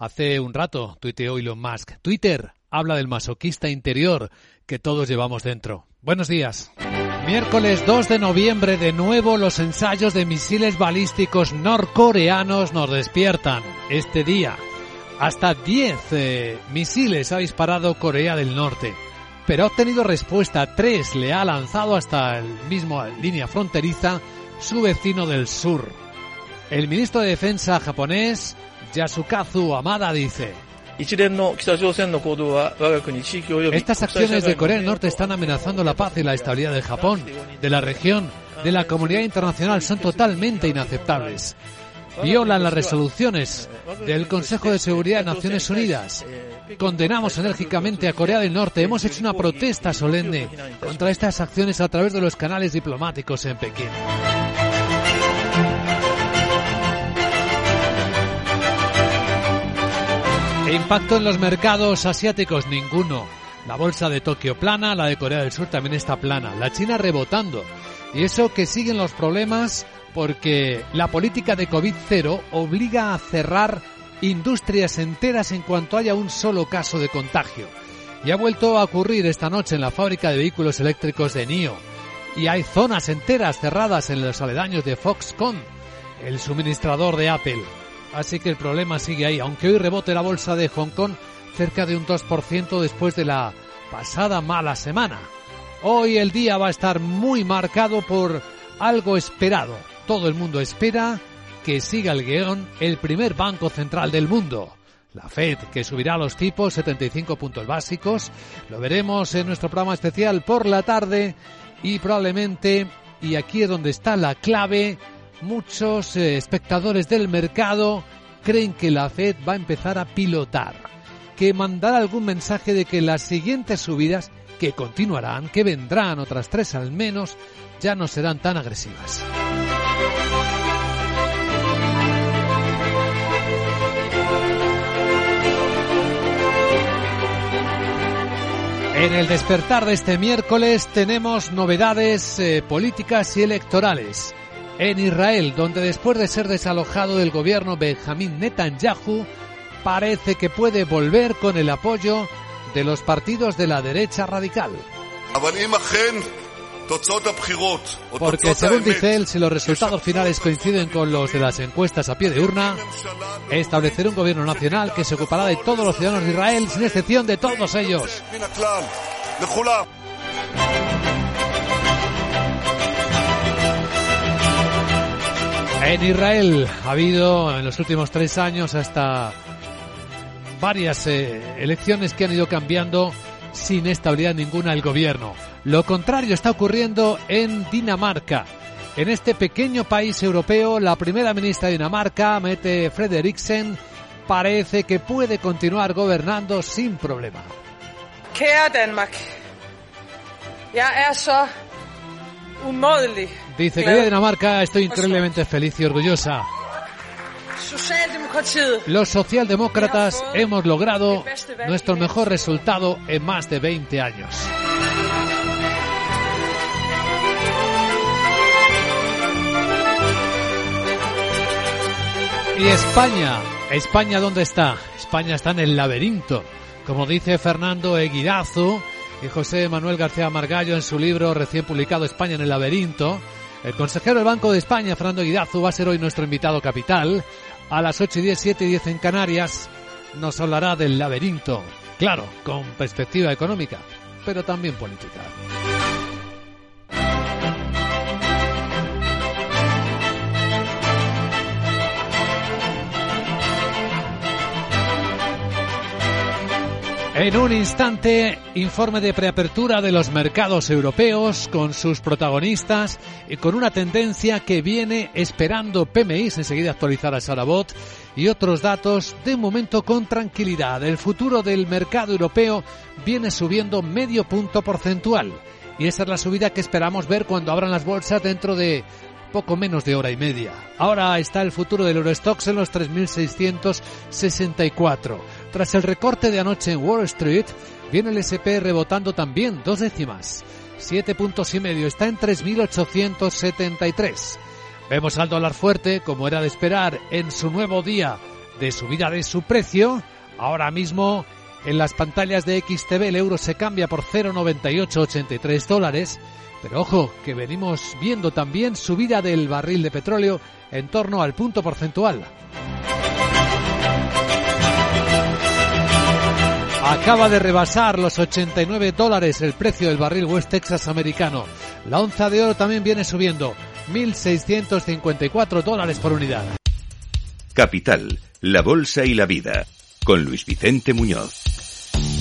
Hace un rato tuiteó Elon Musk. Twitter habla del masoquista interior que todos llevamos dentro. Buenos días. Miércoles 2 de noviembre, de nuevo los ensayos de misiles balísticos norcoreanos nos despiertan. Este día, hasta 10 eh, misiles ha disparado Corea del Norte, pero ha obtenido respuesta. 3 le ha lanzado hasta el mismo línea fronteriza su vecino del sur. El ministro de Defensa japonés Yasukazu Amada dice, estas acciones de Corea del Norte están amenazando la paz y la estabilidad de Japón, de la región, de la comunidad internacional. Son totalmente inaceptables. Violan las resoluciones del Consejo de Seguridad de Naciones Unidas. Condenamos enérgicamente a Corea del Norte. Hemos hecho una protesta solemne contra estas acciones a través de los canales diplomáticos en Pekín. Impacto en los mercados asiáticos, ninguno. La bolsa de Tokio plana, la de Corea del Sur también está plana. La China rebotando. Y eso que siguen los problemas porque la política de COVID-0 obliga a cerrar industrias enteras en cuanto haya un solo caso de contagio. Y ha vuelto a ocurrir esta noche en la fábrica de vehículos eléctricos de NIO. Y hay zonas enteras cerradas en los aledaños de Foxconn, el suministrador de Apple. Así que el problema sigue ahí, aunque hoy rebote la bolsa de Hong Kong cerca de un 2% después de la pasada mala semana. Hoy el día va a estar muy marcado por algo esperado. Todo el mundo espera que siga el guion el primer banco central del mundo. La Fed, que subirá los tipos 75 puntos básicos. Lo veremos en nuestro programa especial por la tarde y probablemente, y aquí es donde está la clave, muchos eh, espectadores del mercado creen que la Fed va a empezar a pilotar, que mandará algún mensaje de que las siguientes subidas, que continuarán, que vendrán otras tres al menos, ya no serán tan agresivas. En el despertar de este miércoles tenemos novedades eh, políticas y electorales en Israel, donde después de ser desalojado del gobierno Benjamín Netanyahu, parece que puede volver con el apoyo de los partidos de la derecha radical. Porque según dice él, si los resultados finales coinciden con los de las encuestas a pie de urna, establecerá un gobierno nacional que se ocupará de todos los ciudadanos de Israel, sin excepción de todos ellos. En Israel ha habido en los últimos tres años hasta varias eh, elecciones que han ido cambiando sin estabilidad ninguna el gobierno. Lo contrario está ocurriendo en Dinamarca. En este pequeño país europeo, la primera ministra de Dinamarca, Mette Frederiksen, parece que puede continuar gobernando sin problema. Danmark. Dice, querida Dinamarca, estoy increíblemente feliz y orgullosa. Los socialdemócratas hemos logrado nuestro mejor resultado en más de 20 años. Y España, España ¿dónde está? España está en el laberinto. Como dice Fernando Eguidazu, y José Manuel García Margallo en su libro recién publicado España en el laberinto. El consejero del Banco de España, Fernando Guidazu, va a ser hoy nuestro invitado capital. A las 8 y 10, 7 y 10 en Canarias nos hablará del laberinto. Claro, con perspectiva económica, pero también política. En un instante, informe de preapertura de los mercados europeos con sus protagonistas y con una tendencia que viene esperando PMI, enseguida actualizará Sarabot, y otros datos de momento con tranquilidad. El futuro del mercado europeo viene subiendo medio punto porcentual y esa es la subida que esperamos ver cuando abran las bolsas dentro de poco menos de hora y media. Ahora está el futuro del Eurostox en los 3.664. Tras el recorte de anoche en Wall Street, viene el SP rebotando también dos décimas. Siete puntos y medio, está en 3.873. Vemos al dólar fuerte, como era de esperar, en su nuevo día de subida de su precio. Ahora mismo en las pantallas de XTV el euro se cambia por 0,9883 dólares. Pero ojo, que venimos viendo también subida del barril de petróleo en torno al punto porcentual. Acaba de rebasar los 89 dólares el precio del barril West Texas americano. La onza de oro también viene subiendo, 1.654 dólares por unidad. Capital, la Bolsa y la Vida, con Luis Vicente Muñoz.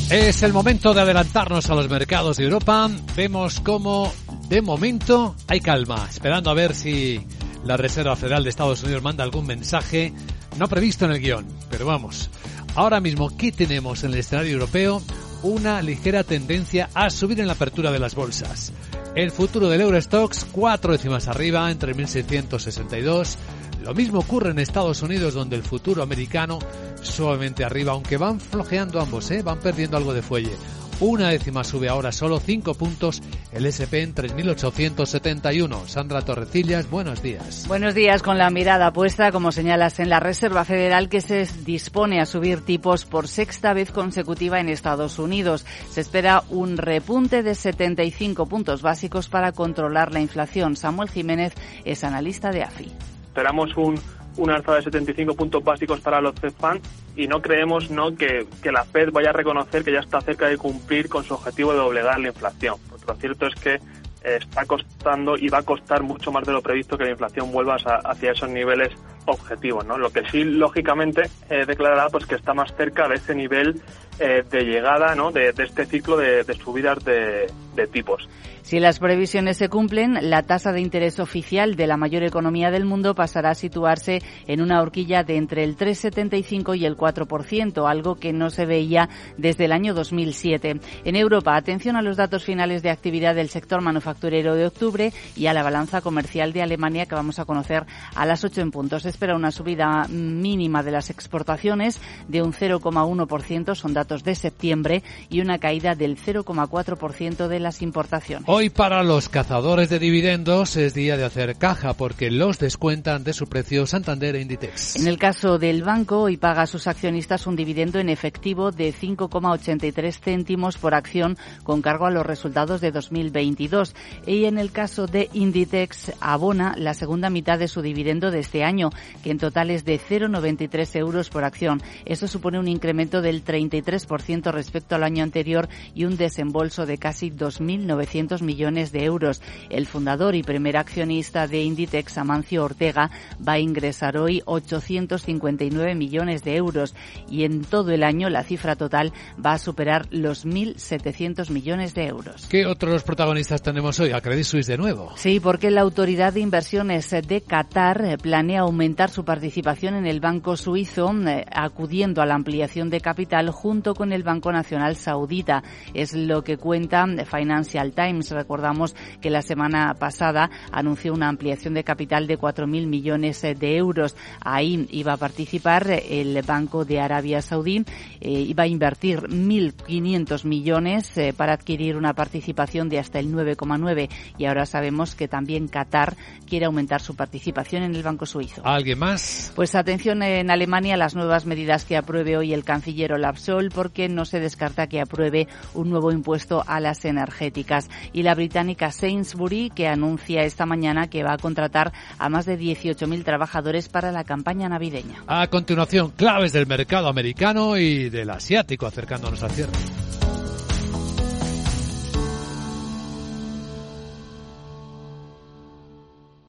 Es el momento de adelantarnos a los mercados de Europa. Vemos cómo, de momento, hay calma, esperando a ver si la Reserva Federal de Estados Unidos manda algún mensaje no previsto en el guion. Pero vamos, Ahora mismo, ¿qué tenemos en el escenario europeo? Una ligera tendencia a subir en la apertura de las bolsas. El futuro del Eurostox, cuatro décimas arriba, entre 1662. Lo mismo ocurre en Estados Unidos, donde el futuro americano suavemente arriba, aunque van flojeando ambos, ¿eh? van perdiendo algo de fuelle. Una décima sube ahora solo 5 puntos el SP en 3.871. Sandra Torrecillas, buenos días. Buenos días. Con la mirada puesta, como señalas, en la Reserva Federal que se dispone a subir tipos por sexta vez consecutiva en Estados Unidos. Se espera un repunte de 75 puntos básicos para controlar la inflación. Samuel Jiménez es analista de AFI. Esperamos un una alza de 75 puntos básicos para los Fed Funds y no creemos no que, la Fed vaya a reconocer que ya está cerca de cumplir con su objetivo de doblegar la inflación. Lo cierto es que eh, está costando y va a costar mucho más de lo previsto que la inflación vuelva hacia esos niveles objetivos, ¿no? Lo que sí, lógicamente, eh, declarará pues que está más cerca de ese nivel eh, de llegada, ¿no? De, este ciclo de, subidas de tipos. Si las previsiones se cumplen, la tasa de interés oficial de la mayor economía del mundo pasará a situarse en una horquilla de entre el 3,75 y el 4%, algo que no se veía desde el año 2007. En Europa, atención a los datos finales de actividad del sector manufacturero de octubre y a la balanza comercial de Alemania que vamos a conocer a las 8 en punto. Se espera una subida mínima de las exportaciones de un 0,1%, son datos de septiembre, y una caída del 0,4% de las importaciones. Hoy para los cazadores de dividendos es día de hacer caja porque los descuentan de su precio Santander e Inditex. En el caso del banco, hoy paga a sus accionistas un dividendo en efectivo de 5,83 céntimos por acción con cargo a los resultados de 2022. Y en el caso de Inditex, abona la segunda mitad de su dividendo de este año, que en total es de 0,93 euros por acción. Esto supone un incremento del 33% respecto al año anterior y un desembolso de casi 2.900 millones de euros. El fundador y primer accionista de Inditex, Amancio Ortega, va a ingresar hoy 859 millones de euros y en todo el año la cifra total va a superar los 1.700 millones de euros. ¿Qué otros protagonistas tenemos hoy? A Credit Suisse de nuevo. Sí, porque la Autoridad de Inversiones de Qatar planea aumentar su participación en el Banco Suizo, eh, acudiendo a la ampliación de capital junto con el Banco Nacional Saudita. Es lo que cuenta Financial Times recordamos que la semana pasada anunció una ampliación de capital de 4.000 millones de euros. Ahí iba a participar el Banco de Arabia Saudí, eh, iba a invertir 1.500 millones eh, para adquirir una participación de hasta el 9,9 y ahora sabemos que también Qatar quiere aumentar su participación en el Banco Suizo. ¿Alguien más? Pues atención en Alemania a las nuevas medidas que apruebe hoy el canciller Olaf Scholz porque no se descarta que apruebe un nuevo impuesto a las y la británica Sainsbury, que anuncia esta mañana que va a contratar a más de 18.000 trabajadores para la campaña navideña. A continuación, claves del mercado americano y del asiático acercándonos a cierre.